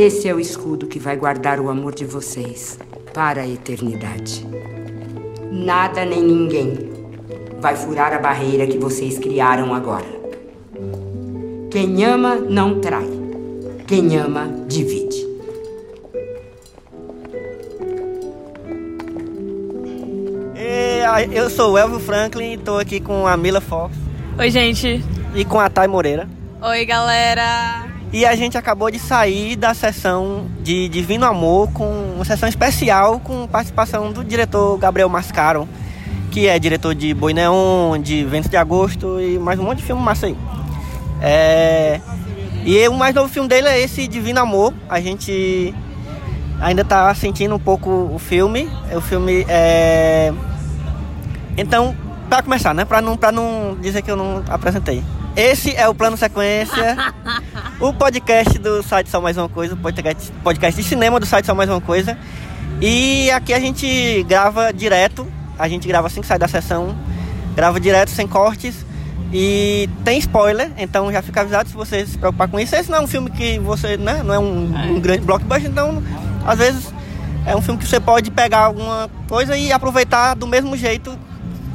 Esse é o escudo que vai guardar o amor de vocês para a eternidade. Nada nem ninguém vai furar a barreira que vocês criaram agora. Quem ama não trai. Quem ama divide. Eu sou o Elvio Franklin e estou aqui com a Mila Fox. Oi, gente. E com a Thay Moreira. Oi, galera. E a gente acabou de sair da sessão de Divino Amor com uma sessão especial com participação do diretor Gabriel Mascaro, que é diretor de Boi Neon, de Ventos de Agosto e mais um monte de filme massa aí. É... E o mais novo filme dele é esse Divino Amor. A gente ainda tá sentindo um pouco o filme. O filme é. Então, para começar, né? Para não, não dizer que eu não apresentei. Esse é o Plano Sequência, o podcast do site Só Mais Uma Coisa, o podcast, podcast de cinema do site Só Mais Uma Coisa. E aqui a gente grava direto, a gente grava assim que sai da sessão, grava direto, sem cortes. E tem spoiler, então já fica avisado se você se preocupar com isso. Esse não é um filme que você, né, não é um, um é. grande blockbuster, então às vezes é um filme que você pode pegar alguma coisa e aproveitar do mesmo jeito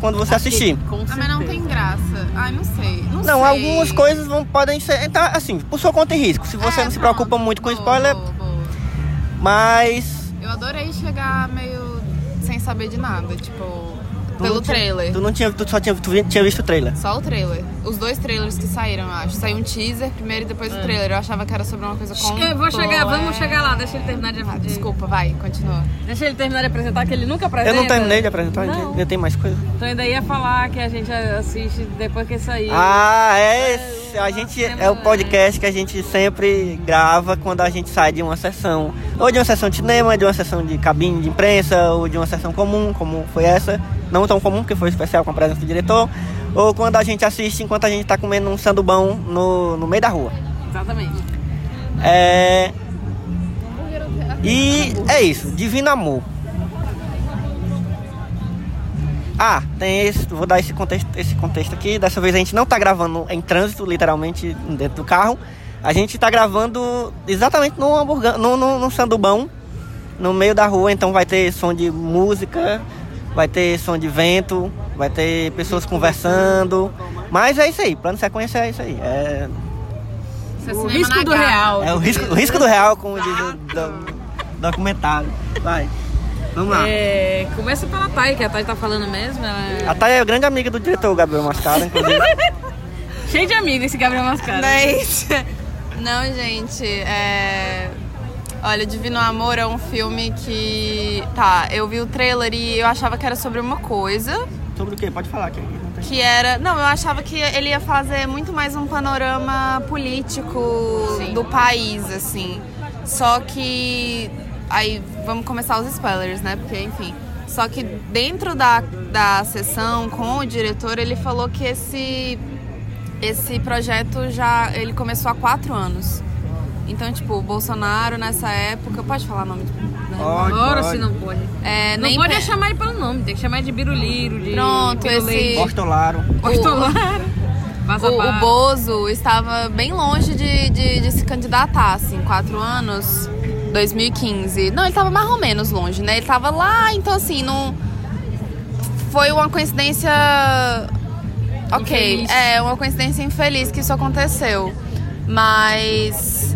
quando você assistir. Ah, mas não tem graça. Ai, não sei. Não, não sei. algumas coisas vão, podem ser. Então, assim, por sua conta e risco. Se você é, não se preocupa muito com boa, spoiler. Boa, boa. Mas. Eu adorei chegar meio sem saber de nada. Tipo pelo trailer. Tu não tinha, tu só tinha, tu tinha visto o trailer? Só o trailer. Os dois trailers que saíram, eu acho. Saiu um teaser primeiro e depois é. o trailer. Eu achava que era sobre uma coisa com. Eu vou chegar, vamos chegar lá, deixa ele terminar de. Ah, desculpa, vai, continua. Deixa ele terminar de apresentar, que ele nunca apresenta. Eu não terminei de apresentar, não. ainda tem mais coisa. Então ainda ia falar que a gente assiste depois que sair. Ah, é. A gente é o podcast que a gente sempre grava quando a gente sai de uma sessão. Ou de uma sessão de cinema, de uma sessão de cabine de imprensa, ou de uma sessão comum, como foi essa não tão comum, que foi especial com a presença do diretor, ou quando a gente assiste enquanto a gente está comendo um sandubão no, no meio da rua. Exatamente. É... E é isso, Divino Amor. Ah, tem esse, vou dar esse contexto, esse contexto aqui. Dessa vez a gente não está gravando em trânsito, literalmente dentro do carro. A gente está gravando exatamente no hamburgão, no, no, no sandubão, no meio da rua, então vai ter som de música, vai ter som de vento, vai ter pessoas conversando. Mas é isso aí, plano sequência é isso aí. É, é o risco do real. É o risco, o risco do real, como diz o do, documentário. Vai. Vamos lá. É, começa pela Thay, que a Thay tá falando mesmo. Ela... A Thay é grande amiga do diretor Gabriel Mascara, inclusive. Cheio de amigos esse Gabriel Mascara. Não é isso. Não, gente, é... Olha, Divino Amor é um filme que. Tá, eu vi o trailer e eu achava que era sobre uma coisa. Sobre o quê? Pode falar, que Que era. Não, eu achava que ele ia fazer muito mais um panorama político Sim. do país, assim. Só que. Aí vamos começar os spoilers, né? Porque, enfim. Só que dentro da, da sessão com o diretor, ele falou que esse, esse projeto já ele começou há quatro anos. Então, tipo, o Bolsonaro nessa época. Pode falar nome? Né? Pode, Agora se não pode. É, não pode pe... chamar ele pelo nome, tem que chamar de Biruliro, de. Pronto, esse. Postolaro. Postolaro. O, o Bozo estava bem longe de, de, de, se candidatar, assim, quatro anos, 2015. Não, ele estava mais ou menos longe, né? Ele estava lá, então assim, não. Foi uma coincidência. Ok, infeliz. é uma coincidência infeliz que isso aconteceu. Mas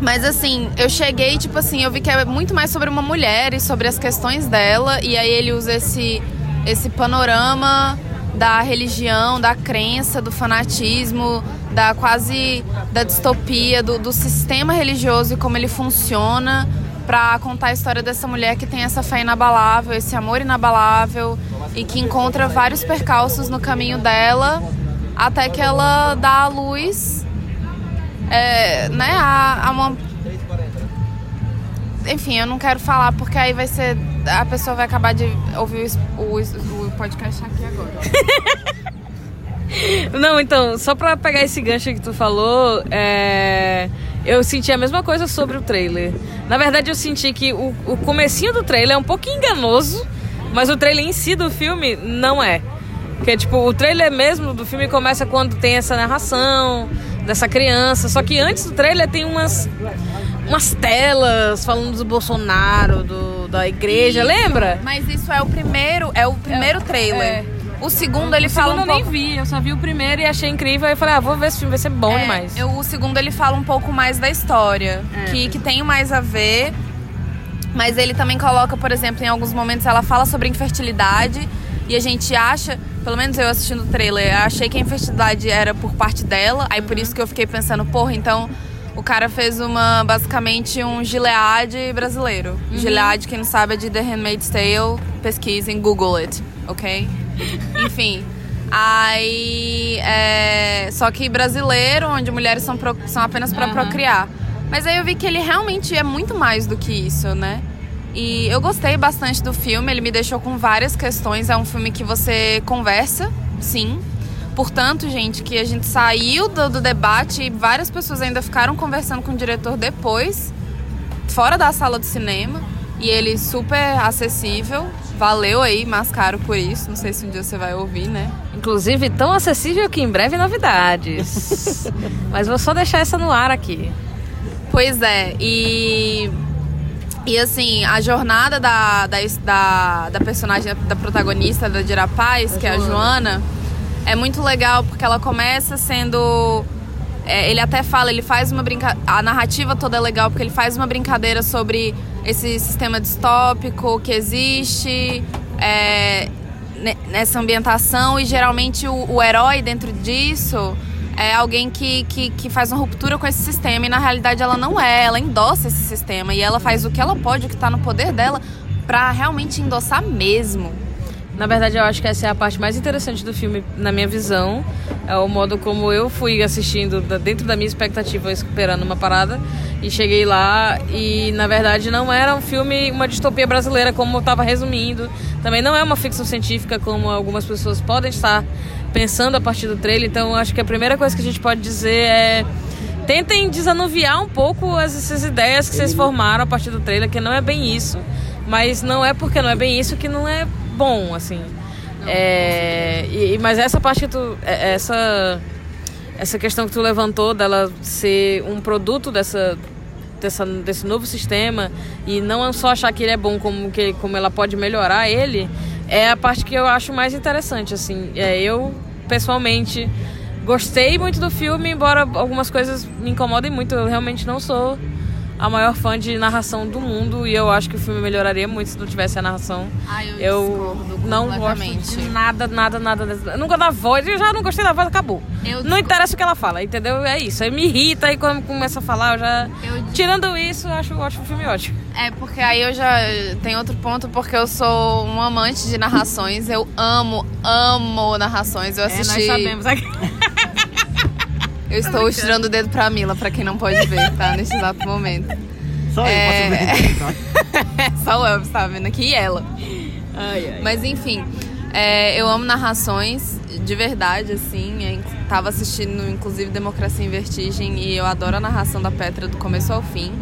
mas assim, eu cheguei, tipo assim, eu vi que é muito mais sobre uma mulher e sobre as questões dela. E aí ele usa esse, esse panorama da religião, da crença, do fanatismo, da quase da distopia, do, do sistema religioso e como ele funciona para contar a história dessa mulher que tem essa fé inabalável, esse amor inabalável e que encontra vários percalços no caminho dela até que ela dá a luz é, né, a, a uma... Enfim, eu não quero falar porque aí vai ser. A pessoa vai acabar de ouvir o, o, o podcast aqui agora. não, então, só pra pegar esse gancho que tu falou, é... eu senti a mesma coisa sobre o trailer. Na verdade, eu senti que o, o comecinho do trailer é um pouco enganoso, mas o trailer em si do filme não é. Porque, tipo, o trailer mesmo do filme começa quando tem essa narração dessa criança. Só que antes do trailer tem umas umas telas falando do Bolsonaro, do, da igreja, lembra? Mas isso é o primeiro, é o primeiro trailer. é. O segundo ele o fala segundo um eu nem pouco vi, eu só vi o primeiro e achei incrível. Aí eu falei, ah, vou ver esse filme, vai ser bom É, demais. eu- o segundo ele fala um pouco mais da história, É. que, que tem mais a ver. Mas ele também coloca, por exemplo, em alguns momentos ela fala sobre infertilidade e a gente acha, pelo menos eu assistindo o trailer, achei que a infertilidade era por parte dela, aí por isso que eu fiquei pensando, porra, então o cara fez uma basicamente um Gilead brasileiro. Gilead, quem não sabe, é de The Handmaid's Tale, pesquisem, Google it, ok? Enfim. Aí. é, Só que brasileiro, onde mulheres são, pro- são apenas pra Aham. procriar. Mas aí eu vi que ele realmente é muito mais do que isso, né? E eu gostei bastante do filme, ele me deixou com várias questões. É um filme que você conversa, sim. Portanto, gente, que a gente saiu do, do debate e várias pessoas ainda ficaram conversando com o diretor depois, fora da sala do cinema. E ele super acessível. Valeu aí, mais caro por isso. Não sei se um dia você vai ouvir, né? Inclusive, tão acessível que em breve novidades. Mas vou só deixar essa no ar aqui. Pois é, e. E assim, a jornada da, da, da, da personagem, da protagonista, da Dira Paz, que é a Joana, é muito legal porque ela começa sendo. é, ele até fala, ele faz uma brincadeira. A narrativa toda é legal porque ele faz uma brincadeira sobre esse sistema distópico que existe. é, ne- nessa ambientação e geralmente o, o herói dentro disso é alguém que, que, que faz uma ruptura com esse sistema e na realidade ela não é, ela endossa esse sistema e ela faz o que ela pode, o que tá no poder dela pra realmente endossar mesmo. Na verdade, eu acho que essa é a parte mais interessante do filme, na minha visão. É o modo como eu fui assistindo, dentro da minha expectativa, esperando uma parada. E cheguei lá e, na verdade, não era um filme, uma distopia brasileira, como eu estava resumindo. Também não é uma ficção científica, como algumas pessoas podem estar pensando a partir do trailer. Então, acho que a primeira coisa que a gente pode dizer é... Tentem desanuviar um pouco as- essas ideias que vocês formaram a partir do trailer, que não é bem isso. Mas não é porque não é bem isso que não é bom, assim. É, e, e- mas essa parte que tu. é- Essa, essa questão que tu levantou dela ser um produto dessa, dessa, desse novo sistema e não só achar que ele é bom como, que, como ela pode melhorar ele, é a parte que eu acho mais interessante, assim. É, eu, pessoalmente, gostei muito do filme, embora algumas coisas me incomodem muito. Eu realmente não sou a maior fã de narração do mundo e eu acho que o filme melhoraria muito se não tivesse a narração. Ai, eu Eu não gosto de nada, nada, nada. Eu nunca da voz, eu já não gostei da voz, acabou. Eu não interessa o que ela fala, entendeu? É isso. Aí me irrita e quando começa a falar, eu já. Eu- Tirando isso, eu acho ótimo o filme ótimo. É, porque aí eu já tem outro ponto, porque eu sou um amante de narrações. Eu amo, amo narrações. Eu assisti. Eu estou estirando o dedo pra Mila, pra quem não pode ver, tá? Nesse exato momento. Só eu É. posso ver. tá? Só o Elvis tava vendo aqui e ela. Ai, ai. Mas enfim, é, eu amo narrações, de verdade, assim. É, tava assistindo, inclusive, Democracia em Vertigem e eu adoro a narração da Petra do começo ao fim.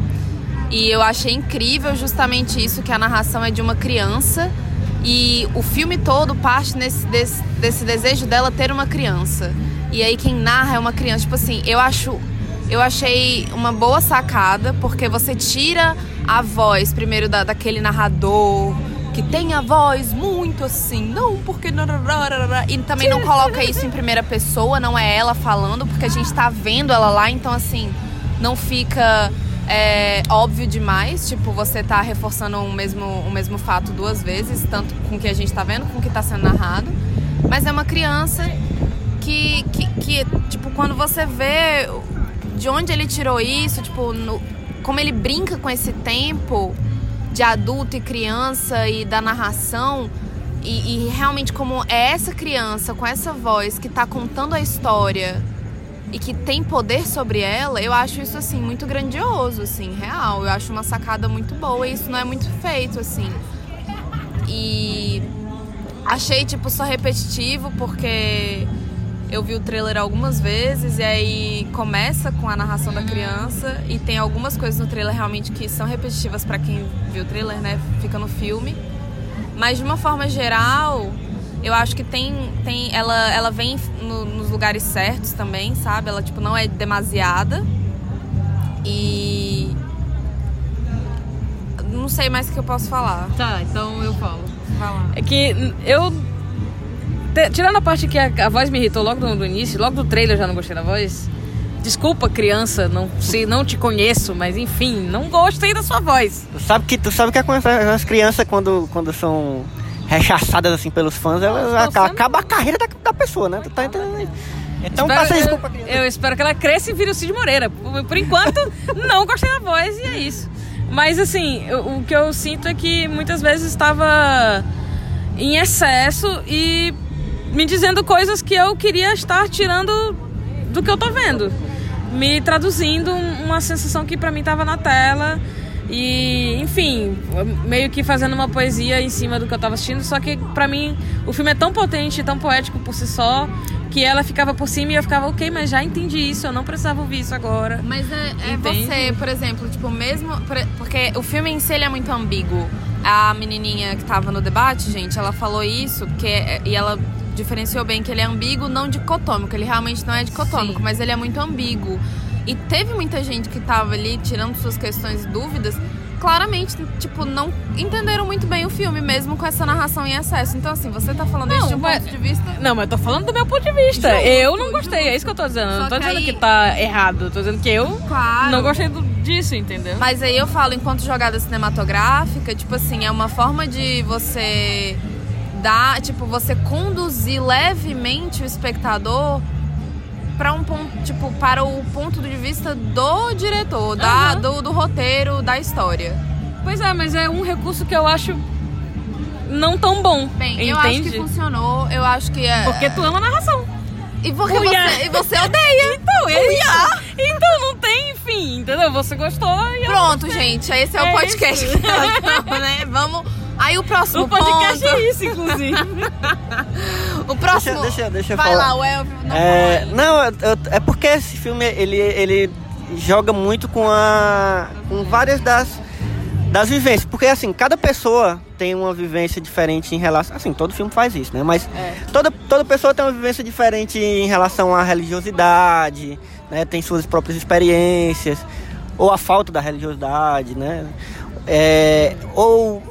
E eu achei incrível justamente isso, que a narração é de uma criança e o filme todo parte nesse, desse, desse desejo dela ter uma criança. E aí quem narra é uma criança. Tipo assim, eu acho. Eu achei uma boa sacada, porque você tira a voz primeiro da, daquele narrador que tem a voz muito assim, não, porque. narararara", E também não coloca isso em primeira pessoa, não é ela falando, porque a gente tá vendo ela lá, então assim, não fica é, óbvio demais. Tipo, você tá reforçando o mesmo, o mesmo fato duas vezes, tanto com o que a gente tá vendo, com o que tá sendo narrado. Mas é uma criança que, que, que, tipo, quando você vê de onde ele tirou isso, tipo, no- como ele brinca com esse tempo de adulto e criança e da narração. E, e realmente como é essa criança com essa voz que tá contando a história e que tem poder sobre ela, eu acho isso assim muito grandioso, assim, real. Eu acho uma sacada muito boa e isso não é muito feito, assim. E achei tipo só repetitivo porque eu vi o trailer algumas vezes e aí começa com a narração da criança e tem algumas coisas no trailer realmente que são repetitivas pra quem viu o trailer, né? Fica no filme. Mas de uma forma geral, eu acho que tem, tem ela, ela vem no- nos lugares certos também, sabe? Ela tipo não é demasiada. E não sei mais o que eu posso falar. Tá, então eu falo. Vai lá. É que eu. tirando a parte que a, a voz me irritou logo no, no início, logo do trailer eu já não gostei da voz. Desculpa, criança, não sei, não te conheço, mas enfim, não gostei da sua voz. Tu sabe que tu sabe que acontece as crianças quando, quando são rechaçadas assim pelos fãs, você acaba a carreira da, da pessoa, né? Tá entendendo? Então Espero- passa eu, desculpa, criança. eu espero que ela cresça e vire o Cid Moreira. Por, por enquanto, não gostei da voz e é isso. Mas assim, eu- o que eu sinto é que muitas vezes estava em excesso e me dizendo coisas que eu queria estar tirando do que eu tô vendo. Me traduzindo um- uma sensação que pra mim tava na tela. E, enfim, meio que fazendo uma poesia em cima do que eu tava assistindo. Só que pra mim o filme é tão potente, tão poético por si só, que ela ficava por cima e eu ficava, ok, mas já entendi isso, eu não precisava ouvir isso agora. Mas é, é você, por exemplo, tipo, mesmo. por- Porque o filme em si é muito ambíguo. A menininha que tava no debate, gente, ela falou isso, que é- e ela diferenciou bem que ele é ambíguo, não dicotômico. Ele realmente não é dicotômico, Sim. mas ele é muito ambíguo. E teve muita gente que tava ali tirando suas questões e dúvidas. Claramente, tipo, não entenderam muito bem o filme, mesmo com essa narração em excesso. Então, assim, você tá falando isso Não, de um mas- ponto de vista. Não, mas eu tô falando do meu ponto de vista. Eu não gostei, é isso que eu tô dizendo. Só não tô que dizendo aí- que tá errado, eu tô dizendo que eu Claro. não gostei do- disso, entendeu? Mas aí eu falo, enquanto jogada cinematográfica, tipo assim, é uma forma de você dar, tipo, você conduzir levemente o espectador para um ponto, tipo, para o ponto de vista do diretor, da, do, do roteiro, da história. Pois é, mas é um recurso que eu acho não tão bom. Bem, entende? eu acho que funcionou, eu acho que é. Porque tu ama narração. E porque você, e você odeia. Então, é isso. Então não tem fim, entendeu? Você gostou e Pronto, gente, esse é, o É podcast. isso. né? Vamos. Aí o próximo O podcast ponto. é isso, inclusive. O próximo. Deixa- deixa- deixa eu Vai falar. lá, o Elvio. Não É, não, eu- eu- é porque esse filme ele, ele joga muito com a com várias das das vivências, porque assim, cada pessoa tem uma vivência diferente em relação, assim, todo filme faz isso, né? Mas toda toda pessoa tem uma vivência diferente em relação à religiosidade, né? Tem suas próprias experiências ou a falta da religiosidade, né? É, ou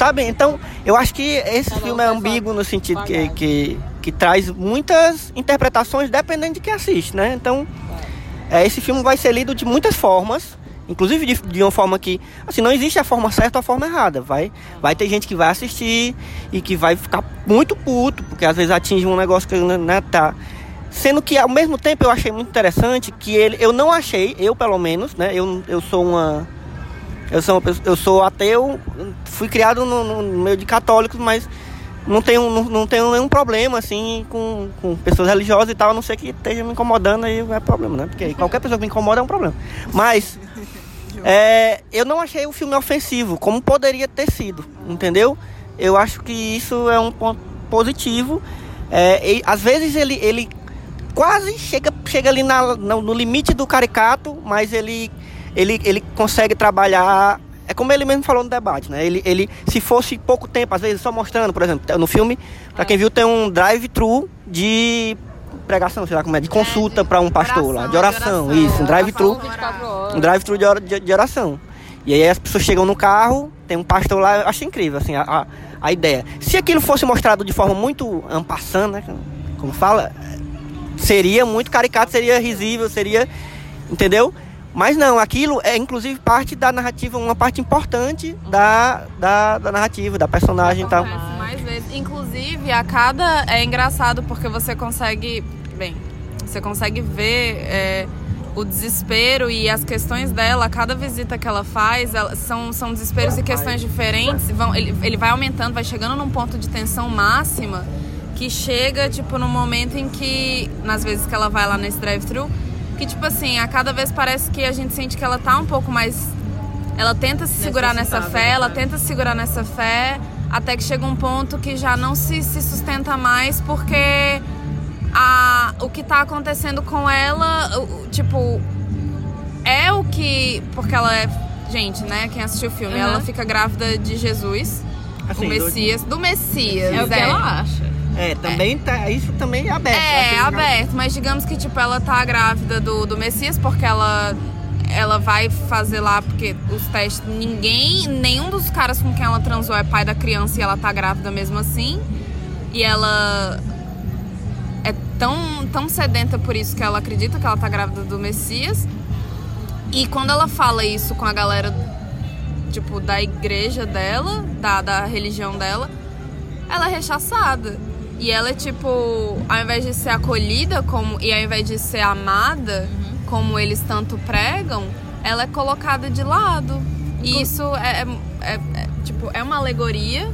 sabe, então eu acho que esse filme é ambíguo no sentido que, que, que traz muitas interpretações dependendo de quem assiste, né? Então, é, esse filme vai ser lido de muitas formas, inclusive de, de uma forma que, assim, não existe a forma certa ou a forma errada. Vai, vai ter gente que vai assistir e que vai ficar muito puto, porque às vezes atinge um negócio que né, tá. Sendo que ao mesmo tempo eu achei muito interessante que ele, eu não achei, eu pelo menos, né? Eu, eu sou uma eu sou, pessoa- eu sou ateu, fui criado no, no meio de católicos, mas não tenho, não, não tenho nenhum problema, assim, com, com pessoas religiosas e tal, a não ser que esteja me incomodando, aí é problema, né? Porque qualquer pessoa que me incomoda é um problema. Mas é, eu não achei o filme ofensivo, como poderia ter sido, entendeu? Eu acho que isso é um ponto positivo. É, e, às vezes ele, ele quase chega, chega ali na- no, no limite do caricato, mas ele, ele, ele consegue trabalhar. É como ele mesmo falou no debate, né? Ele, ele, se fosse pouco tempo, às vezes só mostrando, por exemplo, no filme, pra quem viu, tem um drive-thru de pregação, sei lá como é, de consulta para um pastor lá, de oração, isso, um drive-thru. Um drive-thru de, de, oração. E aí as pessoas chegam no carro, tem um pastor lá, eu achei incrível, assim, a, a, a ideia. Se aquilo fosse mostrado de forma muito ampassando, né? Como fala, seria muito caricato, seria risível, seria. Entendeu? Mas não, aquilo é inclusive parte da narrativa, uma parte importante da, da, da narrativa, da personagem e tal. Mais vezes. Inclusive, a cada. É engraçado porque você consegue. Bem, você consegue ver é, o desespero e as questões dela. Cada visita que ela faz, ela- são, são desesperos e questões diferentes. Vão, ele, ele vai aumentando, vai chegando num ponto de tensão máxima que chega, tipo, no momento em que. Nas vezes que ela vai lá nesse drive-thru. Que, tipo assim, a cada vez parece que a gente sente que ela tá um pouco mais ela tenta se segurar nessa fé, ela né? tenta se segurar nessa fé, até que chega um ponto que já não se, se sustenta mais, porque a, o que tá acontecendo com ela, tipo, é o que. Porque ela é. Gente, né? Quem assistiu o filme, Uhum. ela fica grávida de Jesus, Assim, o Messias. Do Messias, É o que ela acha. É, também tá, isso também é aberto. É, Assim, aberto, mas digamos que tipo ela tá grávida do, do Messias porque ela ela vai fazer lá, porque os testes, ninguém, nenhum dos caras com quem ela transou é pai da criança e ela tá grávida mesmo assim. E ela é tão, tão sedenta por isso que ela acredita que ela tá grávida do Messias. E quando ela fala isso com a galera, tipo, da igreja dela, da, da religião dela, ela é rechaçada. E ela é tipo, ao invés de ser acolhida como e ao invés de ser amada, como eles tanto pregam, ela é colocada de lado. E isso é, é, é, é, tipo, é uma alegoria.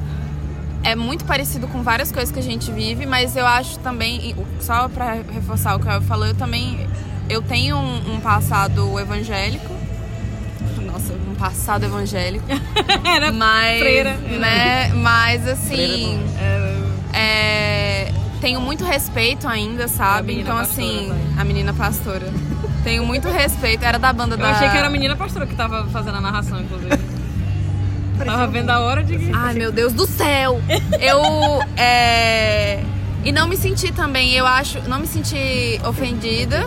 É muito parecido com várias coisas que a gente vive, mas eu acho também, só pra reforçar o que eu falou, eu também eu tenho um, um passado evangélico. Nossa, um passado evangélico. Era mas, freira. né? Mas assim, É, é, tenho muito respeito ainda, sabe? Então pastora, assim, a menina pastora. Tenho muito respeito. Era da banda Eu da. achei que era a menina pastora que tava fazendo a narração, inclusive. tava vendo a hora de. Ai, meu Deus do céu! Eu. É... E não me senti também, eu acho. Não me senti ofendida.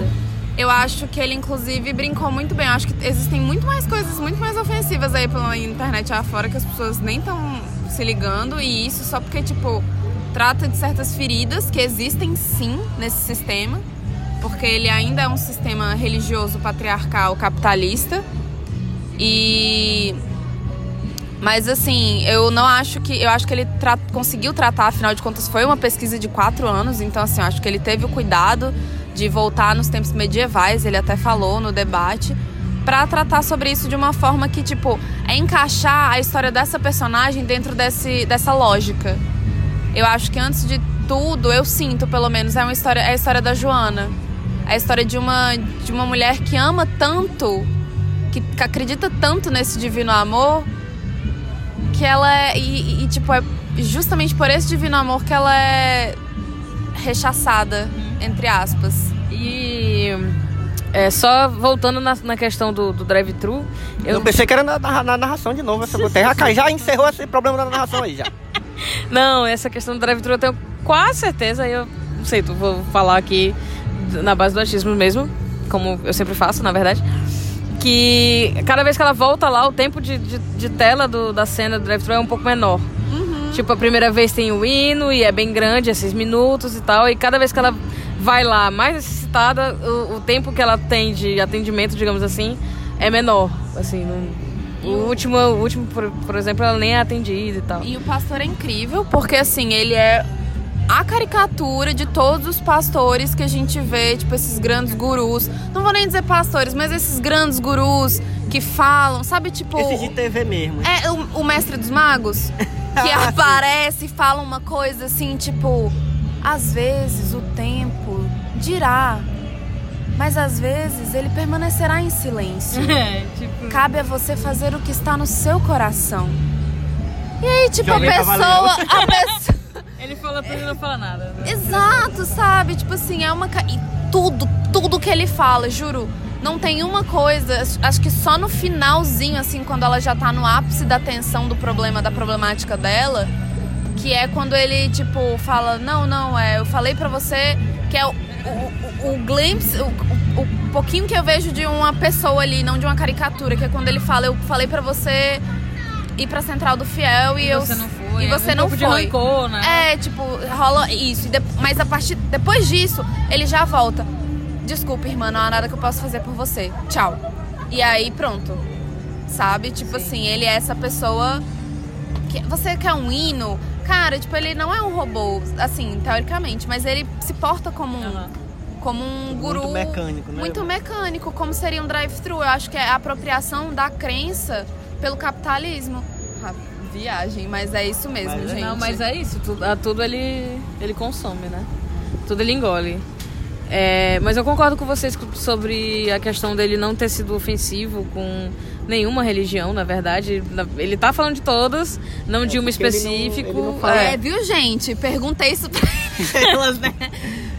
Eu acho que ele, inclusive, brincou muito bem. Eu acho que existem muito mais coisas muito mais ofensivas aí pela internet afora que as pessoas nem estão se ligando. E isso só porque, tipo, trata de certas feridas que existem sim nesse sistema. Porque ele ainda é um sistema religioso, patriarcal, capitalista. E mas assim, eu não acho que. Eu acho que ele tra- conseguiu tratar, afinal de contas, foi uma pesquisa de quatro anos, então assim, eu acho que ele teve o cuidado de voltar nos tempos medievais, ele até falou no debate, pra tratar sobre isso de uma forma que, tipo, é encaixar a história dessa personagem dentro desse, dessa lógica. Eu acho que antes de tudo, eu sinto, pelo menos, é uma história, é a história da Joana. É a história de uma, de uma mulher que ama tanto, que, que acredita tanto nesse divino amor, que ela é. E, e, tipo, é justamente por esse divino amor que ela é rechaçada, entre aspas. E. É, só voltando na, na questão do, do drive-thru, Eu, eu, pensei que era na, na- na narração de novo essa. Já, já encerrou esse problema da narração aí já. Não, essa questão do drive-thru eu tenho quase certeza, eu não sei, tu vou falar aqui na base do achismo mesmo, como eu sempre faço, na verdade. Que cada vez que ela volta lá, o tempo de, de, de tela do- da cena do drive-thru é um pouco menor. Tipo, a primeira vez tem o hino e é bem grande, é seis minutos e tal. E cada vez que ela vai lá mais necessitada, o, o tempo que ela tem de atendimento, digamos assim, é menor. Assim, não- o último, o último por, por exemplo, ela nem é atendida e tal. E o pastor é incrível, porque assim, ele é a caricatura de todos os pastores que a gente vê, tipo, esses grandes gurus. Não vou nem dizer pastores, mas esses grandes gurus que falam, sabe, tipo. Esse de TV mesmo. É o, o mestre dos magos que Ah, aparece e fala uma coisa assim, tipo, às vezes o tempo dirá, mas às vezes ele permanecerá em silêncio. É, tipo. Cabe a você fazer o que está no seu coração. E aí, tipo, a Jovem pessoa, a pessoa Ele fala tudo e não fala nada. né? Exato, sabe? Tipo assim, é uma. E tudo, tudo que ele fala, juro. Não tem uma coisa, acho- acho que só no finalzinho, assim, quando ela já tá no ápice da tensão do problema, da problemática dela, que é quando ele, tipo, fala: Não, não, é, eu falei pra você que é o, o, glimpse, o, o, o pouquinho que eu vejo de uma pessoa ali, não de uma caricatura, que é quando ele fala: Eu falei pra você ir pra central do fiel e, eu. você não foi. E você um não foi. de rancor, né? É, tipo, rola isso. E de- Mas a partir depois disso, ele já volta. Desculpa, irmã, não há nada que eu possa fazer por você. Tchau. E aí, pronto. Sabe? Tipo assim, ele é essa pessoa. Que, você quer um hino? Cara, tipo, ele não é um robô, assim, teoricamente, mas ele se porta como um, Aham. como um guru. Muito mecânico, né? Muito mecânico, como seria um drive-thru. Eu acho que é a apropriação da crença pelo capitalismo. Ah, viagem, mas é isso mesmo, Mas é- gente. Não, mas é isso. Tudo, a tudo ele, ele consome, né? Tudo ele engole. É, mas eu concordo com vocês sobre a questão dele não ter sido ofensivo com nenhuma religião, na verdade. Ele tá falando de todas, não de uma porque ele não- específico. ele não fala- É, viu, gente? Perguntei isso pra elas, né?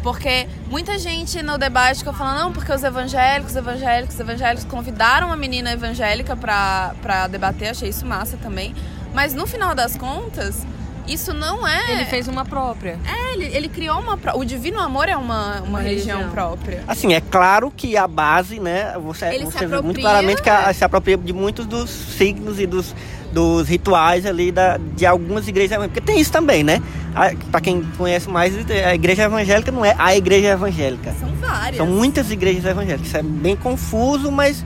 Porque muita gente no debate ficou falando, não, porque os evangélicos, evangélicos, evangélicos convidaram uma menina evangélica pra, pra debater, achei isso massa também. Mas no final das contas, isso não é. Ele fez uma própria. É, ele, ele criou uma. pró- O Divino Amor é uma, uma, religião, religião. própria. Assim, é claro que a base, né? Você, Ele se você vê muito apropria, claramente que a- né? se apropria de muitos dos signos e dos, dos rituais ali da, de algumas igrejas evangélicas. Porque tem isso também, né? A, pra quem conhece mais, a igreja evangélica não é a igreja evangélica. São várias. São muitas igrejas evangélicas. Isso é bem confuso, mas.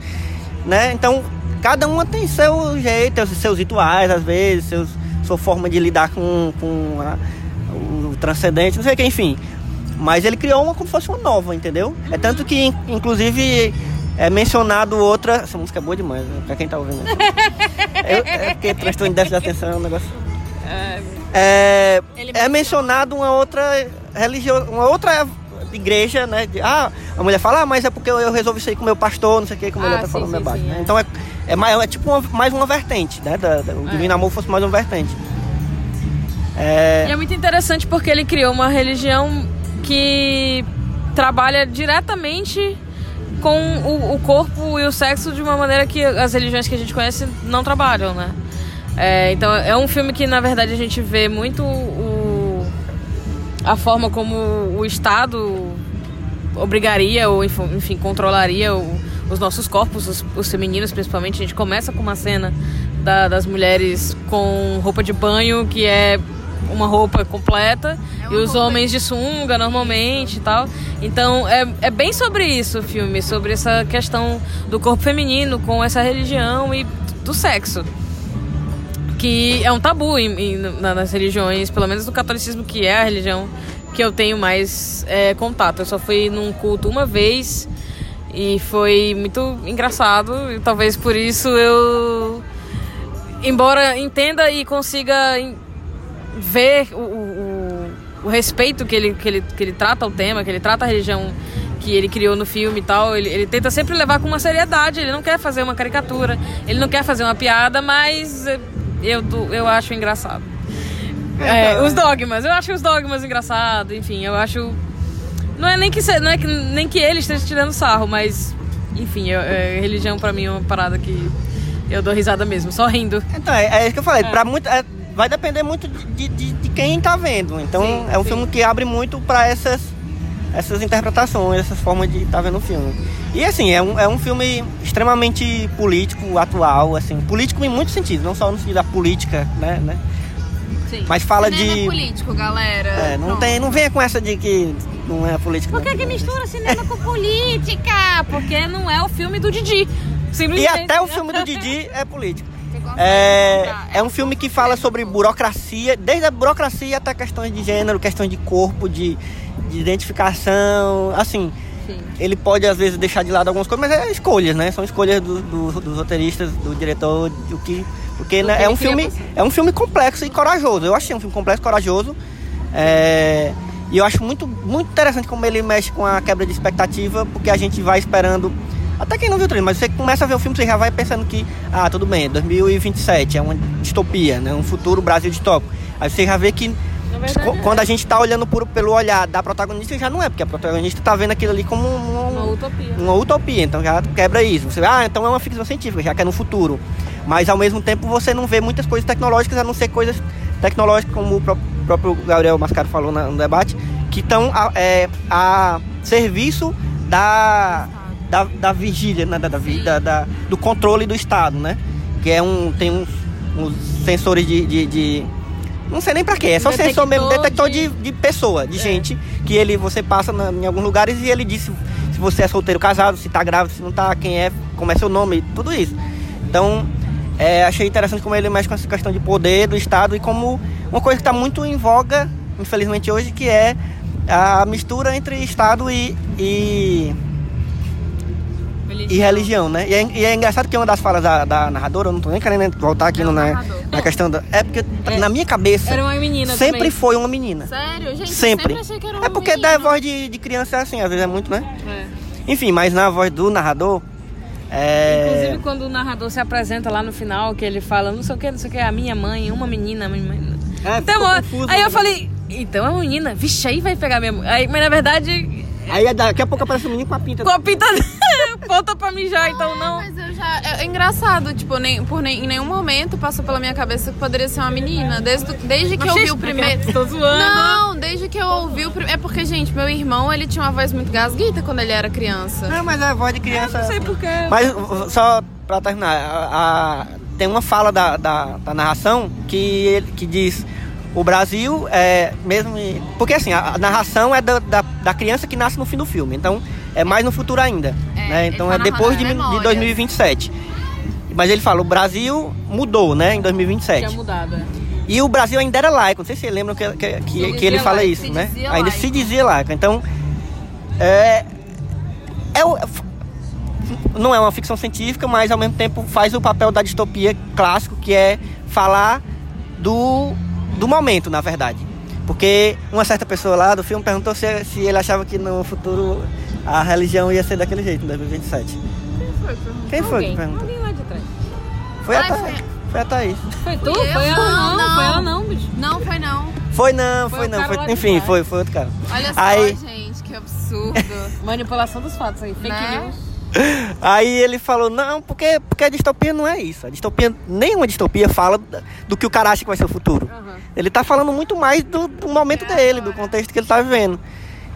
Né? Então, cada uma tem seu jeito, seus, seus rituais, às vezes, seus, sua forma de lidar com, com a- o transcendente, não sei o que, enfim. Mas ele criou uma como se fosse uma nova, entendeu? É tanto que, in- inclusive, é mencionado outra. Essa música é boa demais, né? pra quem tá ouvindo. Eu, é porque transtorno de déficit de atenção é um negócio. É, Ele é mencionado uma outra religião, uma outra igreja, né? de- ah, a mulher fala, ah, mas é porque eu, resolvi sair com meu pastor, não sei o que, como Ah, ele tá falando sim, sim, né? é. Então é, é, mais, é tipo uma- mais uma vertente, né? Da, da- o Divino Amor fosse mais uma vertente. É, E é muito interessante porque ele criou uma religião que trabalha diretamente com o, o corpo e o sexo de uma maneira que as religiões que a gente conhece não trabalham, né? É, então é um filme que na verdade a gente vê muito o, a forma como o Estado obrigaria ou enfim, controlaria o- os nossos corpos, os, os femininos principalmente. A gente começa com uma cena da- das mulheres com roupa de banho, que é uma roupa completa, É uma e os roupa homens de sunga normalmente e tal. Então é, é bem sobre isso o filme, sobre essa questão do corpo feminino com essa religião e do sexo que é um tabu em- em- na- nas religiões, pelo menos no catolicismo, que é a religião que eu tenho mais é, contato. Eu só fui num culto uma vez e foi muito engraçado, e talvez por isso eu, embora entenda e consiga ver o, o- o- respeito que ele, que, ele, que ele trata o tema, que ele trata a religião que ele criou no filme e tal, ele, ele tenta sempre levar com uma seriedade, ele não quer fazer uma caricatura, ele não quer fazer uma piada, mas eu, eu acho engraçado. É, os dogmas, eu acho os dogmas engraçados, enfim, eu acho. Não é nem que, não é que, nem que ele esteja tirando sarro, mas enfim, eu- é, religião pra mim é uma parada que eu dou risada mesmo, só rindo. então, é, é isso que eu falei. Pra muito, é, vai depender muito de, de, de quem tá vendo. Então, Sim, é um sim. filme que abre muito pra essas, essas interpretações, essas formas de estar vendo o filme. E assim, é um, é um filme extremamente político, atual, assim, político em muitos sentidos, não só no sentido da política, né? né? Sim. Mas fala Cinema de. é político, galera. É, não, Pronto. tem, não venha com essa de que não é política. Por que, que mistura cinema com política? Porque não é o filme do Didi. E até o filme do Didi é político. É, é um filme que fala sobre burocracia, desde a burocracia até questões de gênero, questões de corpo, de, de identificação. Assim, Sim. ele pode às vezes deixar de lado algumas coisas, mas é escolhas, né? São escolhas do- do- dos roteiristas, do diretor, do que. Porque né, é um filme. É um filme complexo e corajoso. Eu achei um filme complexo e corajoso. É, e eu acho muito, muito interessante como ele mexe com a quebra de expectativa, porque a gente vai esperando. Até quem não viu o trailer, mas você começa a ver o filme, você já vai pensando que, ah, tudo bem, é 2027, é uma distopia, né? Um futuro Brasil distópico. Aí você já vê que verdade, quando a gente tá olhando por, pelo olhar da protagonista, já não é, porque a protagonista tá vendo aquilo ali como um, Uma utopia. uma utopia, então já quebra isso. Você, ah, então é uma ficção científica, já que é no futuro. Mas ao mesmo tempo você não vê muitas coisas tecnológicas, a não ser coisas tecnológicas, como o pró- próprio Gabriel Mascaro falou na- no debate, que estão a, é, a serviço da, da, da vigília, né, da, da, da- do controle do Estado, né? Que é um. tem uns, uns sensores de- de- de não sei nem pra quê, é só Detector sensor mesmo, detector de- de, de pessoa, de É. gente, que ele você passa na- em alguns lugares e ele diz se, se você é solteiro, casado, se tá grávido, se não tá, quem é, como é seu nome, tudo isso. Então, é, achei interessante como ele mexe com essa questão de poder do Estado e como uma coisa que está muito em voga, infelizmente hoje, que é a mistura entre Estado e, e, e religião, né? E é, e é engraçado que uma das falas da, da narradora, eu não tô nem querendo voltar aqui É no, na, na questão da. É porque É. na minha cabeça Era uma menina sempre também. foi uma menina. Sério, gente? Sempre. Sempre achei que era É porque menino. da voz de, de criança é assim, às vezes é muito, né? É. Enfim, mas na voz do narrador. É... Inclusive quando o narrador se apresenta lá no final, que ele fala, não sei o que, não sei o que, a minha mãe, uma menina, a minha mãe. É, Então, ficou ó, confuso, aí né? eu falei, então é uma menina, vixe, aí vai pegar minha mãe. Aí, mas na verdade, Aí daqui a pouco aparece um menino com a pinta. com a pinta. ponta pra mijar, então não. Mas eu já. É, é engraçado, tipo, nem, por nem, em nenhum momento passou pela minha cabeça que poderia ser uma menina. Desde, desde que eu ouvi o primeiro. Tô zoando. Não, desde que eu ouvi o primeiro. É porque, gente, meu irmão, ele tinha uma voz muito gasguita quando ele era criança. Não, mas a voz de criança. Não sei porquê. Mas só pra terminar, a- a- tem uma fala da, da, da narração que, ele- que diz o Brasil é mesmo. Porque assim, a, a narração é da, da, da criança que nasce no fim do filme. Então é mais no futuro ainda. É, né? Então tá é depois de, de memórias. 2027. Mas ele fala, o Brasil mudou, né, em 2027. Tinha mudado. é. E o Brasil ainda era laico, não sei se vocês lembram que, que, que, que ele fala laico, isso, né? Ainda laico. se dizia laico. Então, é, é não é uma ficção científica, mas ao mesmo tempo faz o papel da distopia clássico, que é falar do, do momento, na verdade. Porque uma certa pessoa lá do filme perguntou se, se ele achava que no futuro a religião ia ser daquele jeito, em 2027. Quem foi Alguém. que perguntou? Alguém lá de trás. Foi a, Ai, Tha- foi- foi a Thaís. Foi tu? Eu? Foi ela Não, não, foi ela não, bicho. Não, foi não. Foi não, Foi foi, não. Foi, enfim, foi, foi outro cara. Olha só, Aí- gente, que absurdo. Manipulação dos fatos aí, fake Né? news. Aí ele falou, não, porque, porque a distopia não é isso. A distopia, nenhuma distopia fala do que o cara acha que vai ser o futuro. Aham. Ele tá falando muito mais do, do momento dele, do contexto que ele tá vivendo.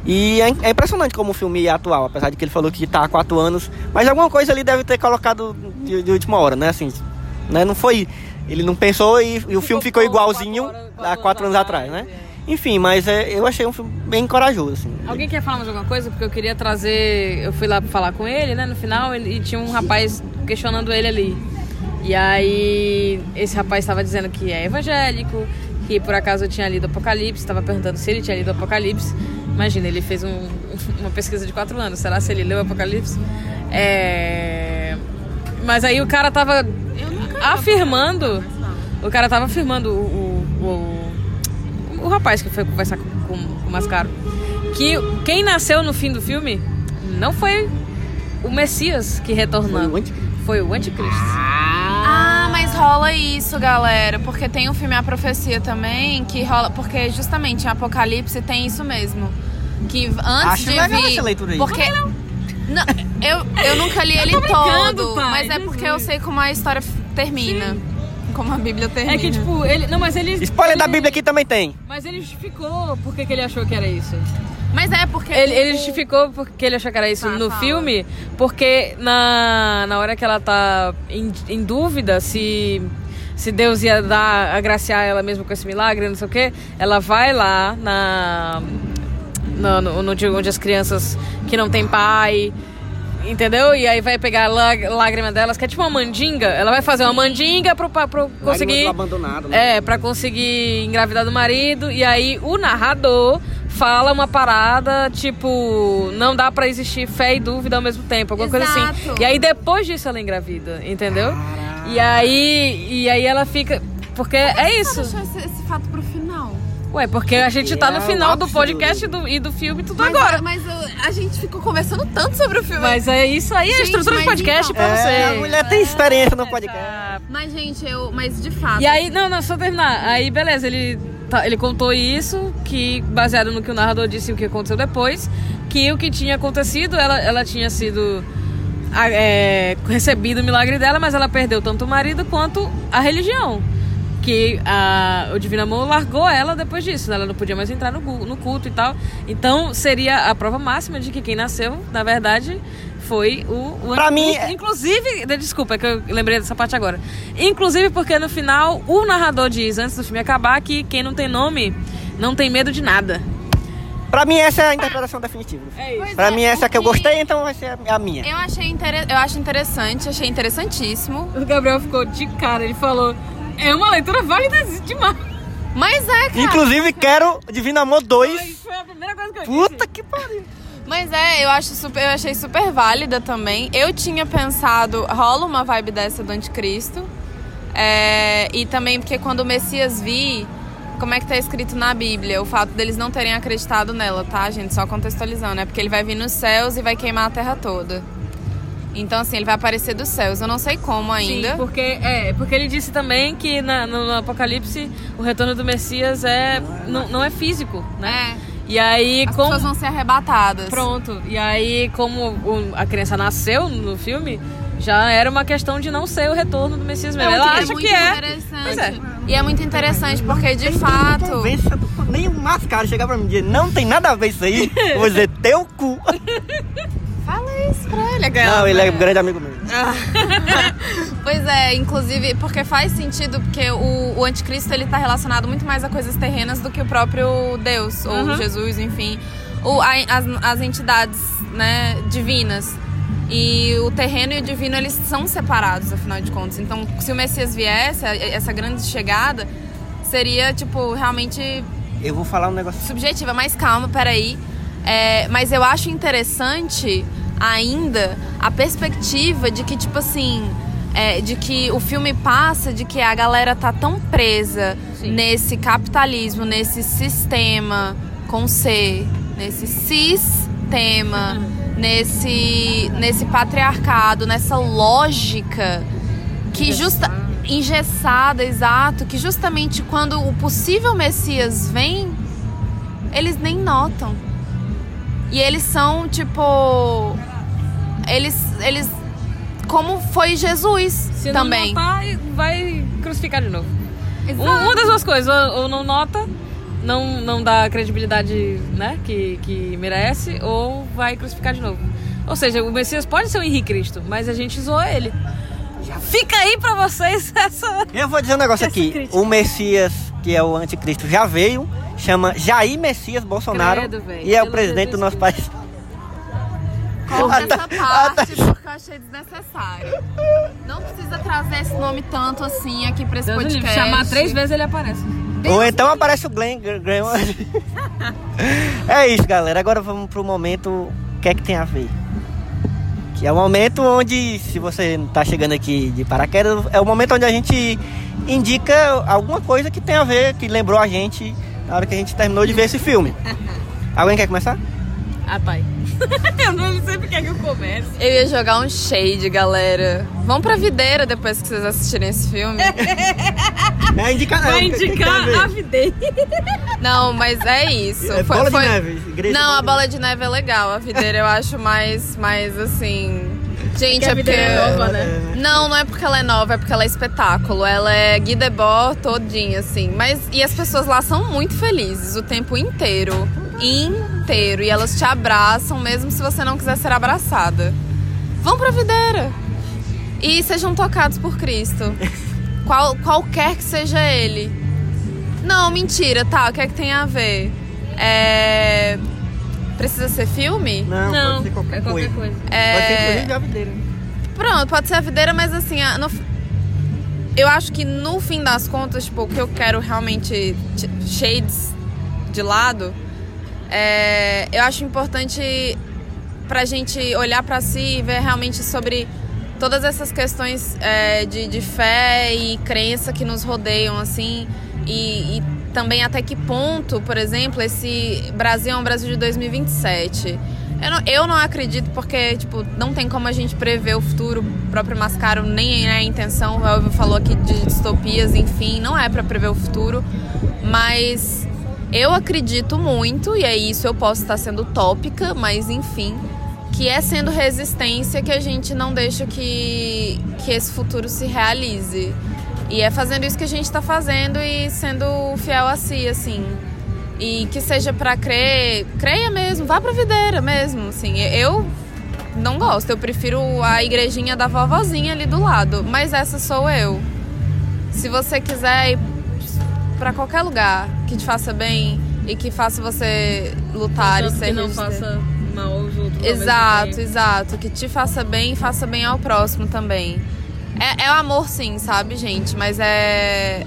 E é, é impressionante como o filme é atual, apesar de que ele falou que tá há quatro anos. Mas alguma coisa ali deve ter colocado de, de última hora, né? Assim, né? Não foi. Ele não pensou e, e o filme ficou igualzinho há quatro anos atrás, né? Enfim, mas é, eu achei um filme bem corajoso, assim. Alguém quer falar mais alguma coisa? Porque eu queria trazer. Eu fui lá falar com ele, né? No final, ele- e tinha um rapaz questionando ele ali. E aí, esse rapaz estava dizendo que é evangélico, que por acaso eu tinha lido Apocalipse, estava perguntando se ele tinha lido Apocalipse. Imagina, ele fez um- uma pesquisa de quatro anos. Será se ele leu Apocalipse? É... Mas aí o cara tava afirmando. O cara tava afirmando, o, o, o, o rapaz que foi conversar com, com, com o Mascaro, que quem nasceu no fim do filme não foi o Messias que retornou. Foi o anticristo. Foi o anticristo. Ah, mas rola isso, galera. Porque tem o filme A Profecia também, que rola. Porque justamente em Apocalipse tem isso mesmo. Que antes Acho de legal vir. essa leitura aí. Porque. Não, eu, eu nunca li ele todo, pai, mas é porque eu sei como a história termina. Como a Bíblia termina. É que, tipo, ele. Não, mas ele. Spoiler ele, da Bíblia aqui também tem. Mas ele justificou por que ele achou que era isso. Mas é porque. Ele, ele justificou porque ele achou que era isso Tá, no fala. filme, porque na, na hora que ela tá em, em dúvida se, se Deus ia dar, agraciar ela mesmo com esse milagre, não sei o quê, ela vai lá na, no, no, no dia onde as crianças que não tem pai. Entendeu? E aí vai pegar a lá- lágrima delas, que é tipo uma mandinga. Ela vai fazer uma mandinga pro, pra- pro conseguir. abandonado, né? É, pra conseguir engravidar do marido. E aí o narrador fala uma parada, tipo, não dá pra existir fé e dúvida ao mesmo tempo, alguma coisa assim. Exato. E aí depois disso ela engravida, entendeu? E aí, e aí ela fica. Porque é isso. Deixa esse, esse fato pro. Ué, porque a gente tá no É final do podcast e do, e do filme tudo Mas, agora. Mas uh, a gente ficou conversando tanto sobre o filme. Mas é isso aí, a Gente, estrutura mas podcast então- pra você. É, a mulher tem experiência no podcast. Mas, gente, eu. Mas de fato. E aí, não, não, só terminar. Aí, beleza, ele, tá- ele contou isso, que baseado no que o narrador disse e o que aconteceu depois, que o que tinha acontecido, ela, ela tinha sido a- é, recebido o milagre dela, mas ela perdeu tanto o marido quanto a religião. Que a, o Divino Amor largou ela depois disso, né? ela não podia mais entrar no, no culto e tal. Então seria a prova máxima de que quem nasceu, na verdade, foi o, o Pra mim, anticristo. Inclusive, de- desculpa, é que eu lembrei dessa parte agora. Inclusive porque no final o narrador diz, antes do filme acabar, que quem não tem nome não tem medo de nada. Pra mim, essa é a interpretação definitiva. É isso. Pois Pra é, mim, essa o que eu gostei, então vai ser a minha. Eu achei inter... eu acho interessante, achei interessantíssimo. O Gabriel ficou de cara, ele falou: é uma leitura válida demais. Mas é, cara. Inclusive, quero Divino Amor 2. Foi a primeira coisa que eu Puta que pariu. Mas é, eu acho super, eu achei super válida também. Eu tinha pensado, rola uma vibe dessa do anticristo. É, e também porque quando o Messias vir, como é que tá escrito na Bíblia? O fato deles não terem acreditado nela, tá, gente? Só contextualizando, né? Porque ele vai vir nos céus e vai queimar a terra toda. Então, assim, ele vai aparecer dos céus. Eu não sei como ainda. Sim, porque, é, porque ele disse também que na- no, no Apocalipse o retorno do Messias é, não, não é físico, né? É. E aí, As como. pessoas vão ser arrebatadas. Pronto. E aí, como o- a criança nasceu no filme, já era uma questão de não ser o retorno do Messias mesmo. Ela é acha muito que é. Pois é. E é muito interessante porque, de Não fato... nem o mascaro chegar pra mim e dizer, não tem nada a ver isso aí, eu vou dizer, teu cu. Fala isso pra ele. Não, ele é grande amigo meu. Pois é, inclusive, porque faz sentido, porque o, o anticristo ele tá relacionado muito mais a coisas terrenas do que o próprio Deus, ou Uhum. Jesus, enfim. O, a- as, as entidades né, divinas. E o terreno e o divino, eles são separados, afinal de contas. Então, se o Messias viesse, essa grande chegada, seria, tipo, realmente Eu vou falar um negócio. subjetiva, mas calma, peraí. É, mas eu acho interessante ainda a perspectiva de que, tipo assim, é, de que o filme passa de que a galera tá tão presa Sim. nesse capitalismo, nesse sistema com C, nesse sistema, nesse, nesse patriarcado, nessa lógica que justa engessada, exato, que justamente quando o possível Messias vem, eles nem notam. E eles são tipo eles eles como foi Jesus Se também. não notar, vai crucificar de novo. Exato. Um- Uma das duas coisas, ou, ou não nota, não, não dá a credibilidade né, que, que merece, ou vai crucificar de novo. Ou seja, o Messias pode ser o Henrique Cristo, mas a gente zoa ele. Fica aí pra vocês essa. Eu vou dizer um negócio aqui. crítica. O Messias, que é o anticristo, já veio, chama Jair Messias Bolsonaro Credo, e é o Pelo presidente do nosso país. Corta essa parte porque eu achei desnecessário. Não precisa trazer esse nome tanto assim aqui pra esse Deus livre, podcast. chamar três vezes ele aparece. Ou então aparece o Glenn. Glenn- é isso, galera. Agora vamos pro momento. O que é que tem a ver? Que é o momento onde, se você tá chegando aqui de paraquedas, é o momento onde a gente indica alguma coisa que tem a ver, que lembrou a gente na hora que a gente terminou de ver esse filme. Alguém quer começar? Ah, pai. eu não sei porque que eu começo. Eu ia jogar um shade, galera. Vão pra videira depois que vocês assistirem esse filme. É indicar, não, Vai tem indicar a videira. Não, mas é isso. É Foi- bola foi- de neve. igreja Não, a de bola de neve é legal. A videira eu acho mais, mais assim. Gente, Porque a é porque. videira é nova, né? Não, não é porque ela é nova, é porque ela é espetáculo. Ela é Guy Debord todinha, assim. Mas, e as pessoas lá são muito felizes o tempo inteiro. Inteiro. E elas te abraçam, mesmo se você não quiser ser abraçada. Vão pra videira. E sejam tocados por Cristo. Qual, qualquer que seja ele. Não, mentira, tá. O que é que tem a ver? É. Precisa ser filme? Não, Não, pode ser qualquer, é qualquer coisa. coisa. É... Pode ser inclusive a videira. Pronto, pode ser a videira, mas assim, a- no- eu acho que no fim das contas, tipo, o que eu quero realmente shades de lado, é, eu acho importante pra gente olhar pra si e ver realmente sobre todas essas questões é, de, de fé e crença que nos rodeiam, assim, e, e também até que ponto, por exemplo, esse Brasil é um Brasil de 2027. Eu não, eu não acredito porque, tipo, não tem como a gente prever o futuro. O próprio Mascaro nem é a intenção. O Elvio falou aqui de distopias, enfim, não é pra prever o futuro. Mas eu acredito muito, e é isso eu posso estar sendo utópica, mas enfim, que é sendo resistência que a gente não deixa que, que esse futuro se realize. E é fazendo isso que a gente tá fazendo e sendo fiel a si, assim. E que seja pra crer, creia mesmo, vá pra videira mesmo, assim. Eu não gosto, eu prefiro a igrejinha da vovozinha ali do lado, mas essa sou eu. Se você quiser ir pra qualquer lugar que te faça bem e que faça você lutar e ser que não faça mal aos outros. Exato, exato. Que te faça bem e faça bem ao próximo também. É, é o amor, sim, sabe, gente? Mas é.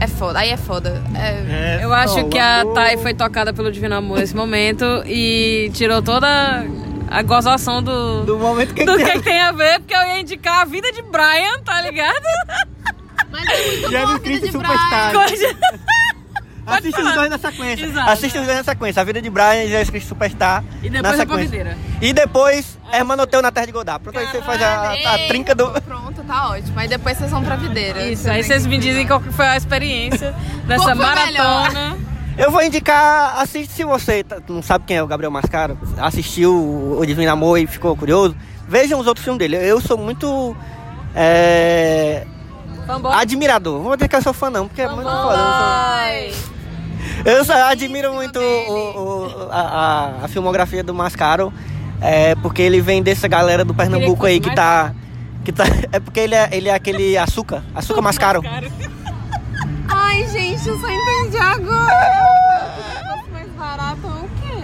É foda. Aí é foda. É... Eu acho que a. Thay foi tocada pelo Divino Amor nesse momento e tirou toda a gozação do, Do momento que do que, que tem a ver, porque eu ia indicar a vida de Brian, tá ligado? Mas é muito Jesus bom a vida Cristo de Superstar. Falar. os dois na sequência. Exato. Assiste os dois na sequência. A vida de Brian e Jesus Cristo Superstar. E depois na é sequência. videira. E depois, Hermanoteu na Terra de Godá. Pronto, aí você faz a, a trinca do. Pronto, tá ótimo. Aí depois vocês vão pra videira. Isso, aí vocês me dizem qual que foi a experiência dessa melhor? maratona. Eu vou indicar, assiste se você tá- não sabe quem é o Gabriel Mascaro, assistiu o Divino Amor e ficou curioso, vejam os outros filmes dele. Eu sou muito é, Fanboy. admirador. Vou dizer que eu sou fã não, porque é muito foda. Eu, sou- eu admiro muito o- o- a, a- filmografia do Mascaro, é, porque ele vem dessa galera do Pernambuco aí que tá... Que tá é porque ele é, ele é aquele açúcar, açúcar Mascaro. Ai, gente, eu só entendi agora. Se fosse mais barato?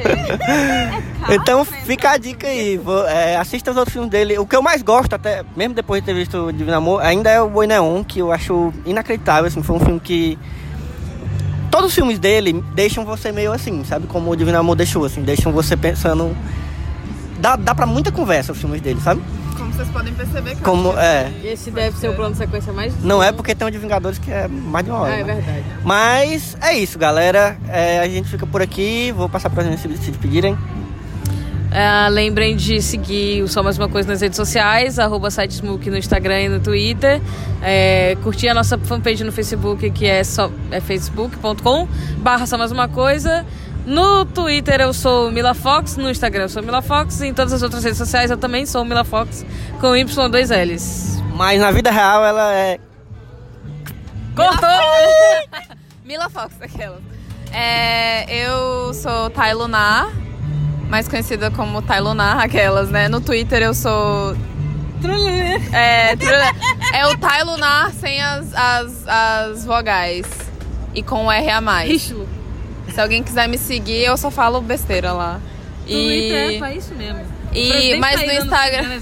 Então fica a dica aí, vou, é, assista os outros filmes dele. O que eu mais gosto, até mesmo depois de ter visto Divino Amor, ainda é o Boi Neon, que eu acho inacreditável. Assim, foi um filme que. Todos os filmes dele deixam você meio assim, sabe? Como o Divino Amor deixou, assim, deixam você pensando. Dá, dá pra muita conversa os filmes dele, sabe? Vocês podem perceber, que eu Como. É. Esse deve ser o plano de sequência mais. Não é porque tem o de Vingadores que é mais de uma hora. Ah, é né? verdade. Mas é isso, galera. É, a gente fica por aqui. Vou passar pra gente se se despedirem. É, lembrem de seguir o Só Mais Uma Coisa nas redes sociais, arroba site Smook no Instagram e no Twitter. É, curtir a nossa fanpage no Facebook, que é, só, é facebook.com barra Só Mais Uma Coisa. No Twitter eu sou Mila Fox, no Instagram eu sou Mila Fox e em todas as outras redes sociais eu também sou Mila Fox com Y2Ls. Mas na vida real ela é. Cortou! Mila Fox, aquela. É, eu sou Thay Lunar, mais conhecida como Thay Lunar, aquelas, né? No Twitter eu sou. É, trulê. é o Thay Lunar sem as, as, as vogais. E com o R a mais. Se alguém quiser me seguir, eu só falo besteira lá. Twitter é E. pra isso mesmo. E, mas no Instagram.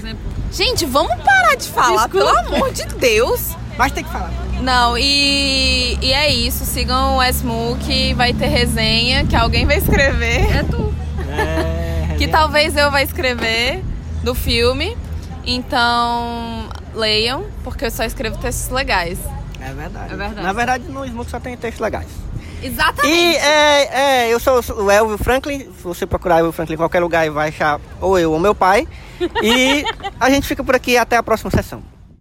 Gente, vamos parar de falar, Desculpa. pelo amor de Deus. Mas tem que falar. Não, e, e é isso. Sigam o Smook, vai ter resenha que alguém vai escrever. É tu. É, Que talvez eu vai escrever do filme. Então, leiam, porque eu só escrevo textos legais. É verdade. É verdade. Na verdade, no Smoke só tem textos legais. Exatamente. E é, é, eu sou o Elvio Franklin. Se você procurar Elvio Franklin em qualquer lugar, vai achar ou eu ou meu pai. E a gente fica por aqui até a próxima sessão.